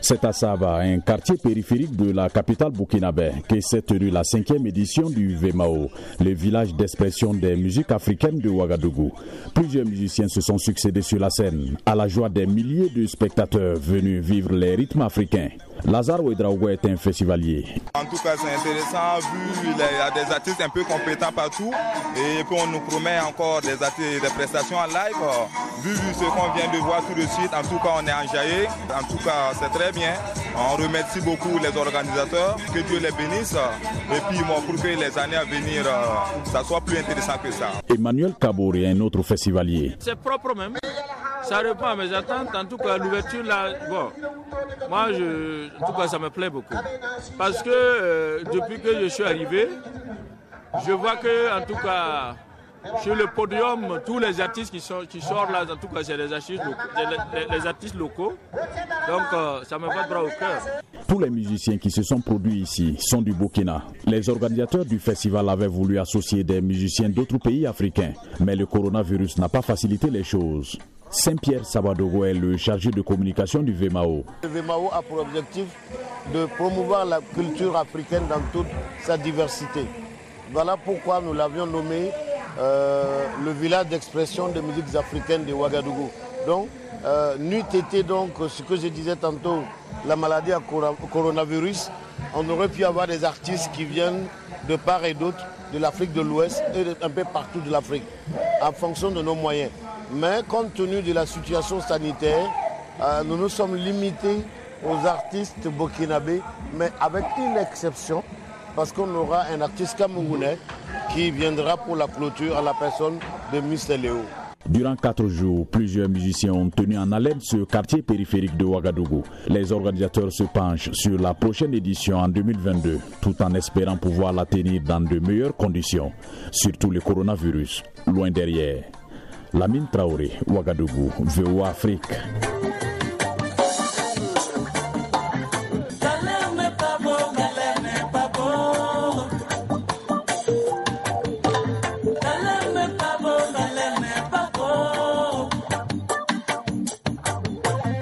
C'est à Saba, un quartier périphérique de la capitale burkinabé, que s'est tenue la cinquième édition du VMAO, le village d'expression des musiques africaines de Ouagadougou. Plusieurs musiciens se sont succédés sur la scène, à la joie des milliers de spectateurs venus vivre les rythmes africains. Lazare Ouedraogo est un festivalier. En tout cas, c'est intéressant vu il y a des artistes un peu compétents partout et puis on nous promet encore des, artistes, des prestations en live. Vu, ce qu'on vient de voir tout de suite, en tout cas, on est enjaillé. En tout cas, c'est très bien. On remercie beaucoup les organisateurs, que Dieu les bénisse et puis pour que les années à venir, ça soit plus intéressant que ça. Emmanuel Kabour est un autre festivalier. C'est propre même. Ça répond à mes attentes. En tout cas, l'ouverture là, bon, moi, je, en tout cas, ça me plaît beaucoup. Parce que euh, depuis que je suis arrivé, je vois que, en tout cas, sur le podium, tous les artistes qui, sont, qui sortent là, en tout cas, c'est les artistes locaux. Donc, euh, ça me va droit au cœur. Tous les musiciens qui se sont produits ici sont du Burkina. Les organisateurs du festival avaient voulu associer des musiciens d'autres pays africains, mais le coronavirus n'a pas facilité les choses. Saint-Pierre Sabadogo est le chargé de communication du VMAO. Le VMAO a pour objectif de promouvoir la culture africaine dans toute sa diversité. Voilà pourquoi nous l'avions nommé euh, le village d'expression des musiques africaines de Ouagadougou. Donc, euh, n'eût été donc ce que je disais tantôt, la maladie à coronavirus, on aurait pu avoir des artistes qui viennent de part et d'autre de l'Afrique de l'Ouest et un peu partout de l'Afrique, en fonction de nos moyens. Mais compte tenu de la situation sanitaire, euh, nous nous sommes limités aux artistes burkinabés, mais avec une exception, parce qu'on aura un artiste camerounais qui viendra pour la clôture à la personne de Miss Léo. Durant quatre jours, plusieurs musiciens ont tenu en haleine ce quartier périphérique de Ouagadougou. Les organisateurs se penchent sur la prochaine édition en 2022, tout en espérant pouvoir la tenir dans de meilleures conditions, surtout le coronavirus, loin derrière. Lamine Traoré, Ouagadougou, VOA Afrique.